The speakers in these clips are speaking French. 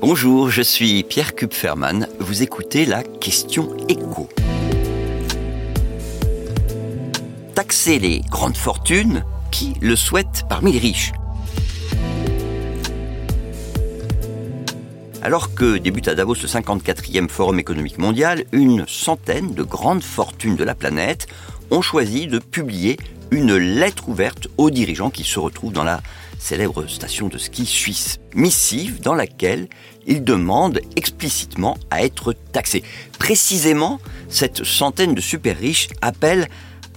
Bonjour, je suis Pierre Kupferman. Vous écoutez la question écho. Taxer les grandes fortunes, qui le souhaite parmi les riches Alors que débute à Davos le 54e Forum économique mondial, une centaine de grandes fortunes de la planète ont choisi de publier une lettre ouverte aux dirigeants qui se retrouvent dans la célèbre station de ski suisse. Missive dans laquelle ils demandent explicitement à être taxés. Précisément, cette centaine de super riches appelle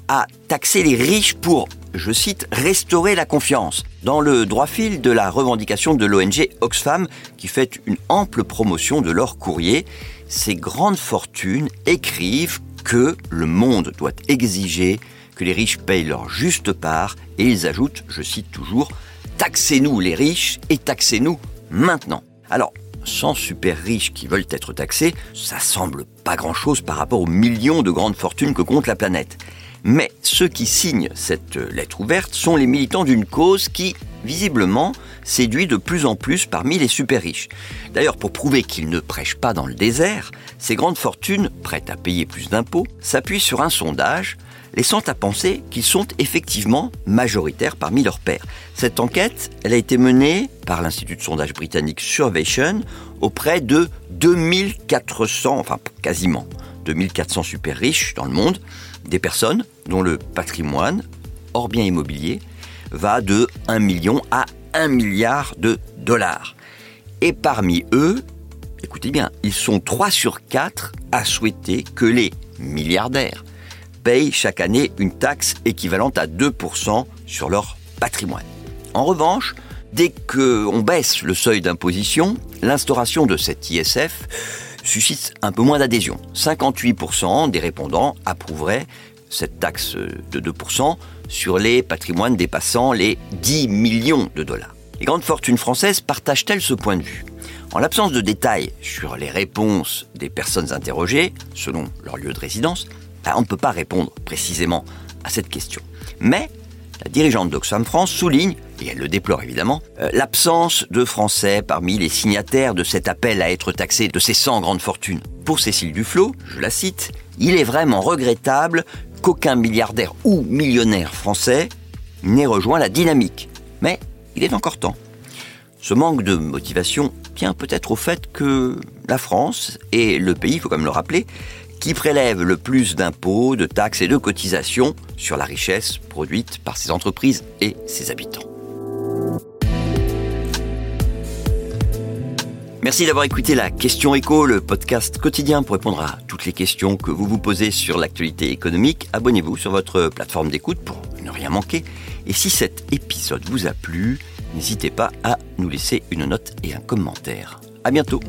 à taxer les riches pour, je cite, restaurer la confiance. Dans le droit fil de la revendication de l'ONG Oxfam, qui fait une ample promotion de leur courrier, ces grandes fortunes écrivent que le monde doit exiger les riches payent leur juste part, et ils ajoutent, je cite toujours, Taxez-nous les riches et taxez-nous maintenant. Alors, sans super riches qui veulent être taxés, ça semble pas grand-chose par rapport aux millions de grandes fortunes que compte la planète. Mais ceux qui signent cette lettre ouverte sont les militants d'une cause qui, visiblement, séduit de plus en plus parmi les super riches. D'ailleurs, pour prouver qu'ils ne prêchent pas dans le désert, ces grandes fortunes, prêtes à payer plus d'impôts, s'appuient sur un sondage laissant à penser qu'ils sont effectivement majoritaires parmi leurs pairs. Cette enquête, elle a été menée par l'Institut de sondage britannique Survation auprès de 2400, enfin quasiment 2400 super riches dans le monde, des personnes dont le patrimoine, hors bien immobilier, va de 1 million à 1 milliard de dollars. Et parmi eux, écoutez bien, ils sont 3 sur 4 à souhaiter que les milliardaires payent chaque année une taxe équivalente à 2% sur leur patrimoine. En revanche, dès qu'on baisse le seuil d'imposition, l'instauration de cet ISF suscite un peu moins d'adhésion. 58% des répondants approuveraient cette taxe de 2% sur les patrimoines dépassant les 10 millions de dollars. Les grandes fortunes françaises partagent-elles ce point de vue? En l'absence de détails sur les réponses des personnes interrogées, selon leur lieu de résidence, on ne peut pas répondre précisément à cette question. Mais la dirigeante d'Oxfam France souligne, et elle le déplore évidemment, euh, l'absence de Français parmi les signataires de cet appel à être taxé de ces 100 grandes fortunes. Pour Cécile Duflot, je la cite, il est vraiment regrettable qu'aucun milliardaire ou millionnaire français n'ait rejoint la dynamique. Mais il est encore temps. Ce manque de motivation tient peut-être au fait que la France est le pays, il faut quand même le rappeler, qui prélève le plus d'impôts, de taxes et de cotisations sur la richesse produite par ses entreprises et ses habitants. Merci d'avoir écouté la Question Éco, le podcast quotidien pour répondre à toutes les questions que vous vous posez sur l'actualité économique. Abonnez-vous sur votre plateforme d'écoute pour ne rien manquer. Et si cet épisode vous a plu, n'hésitez pas à nous laisser une note et un commentaire. À bientôt!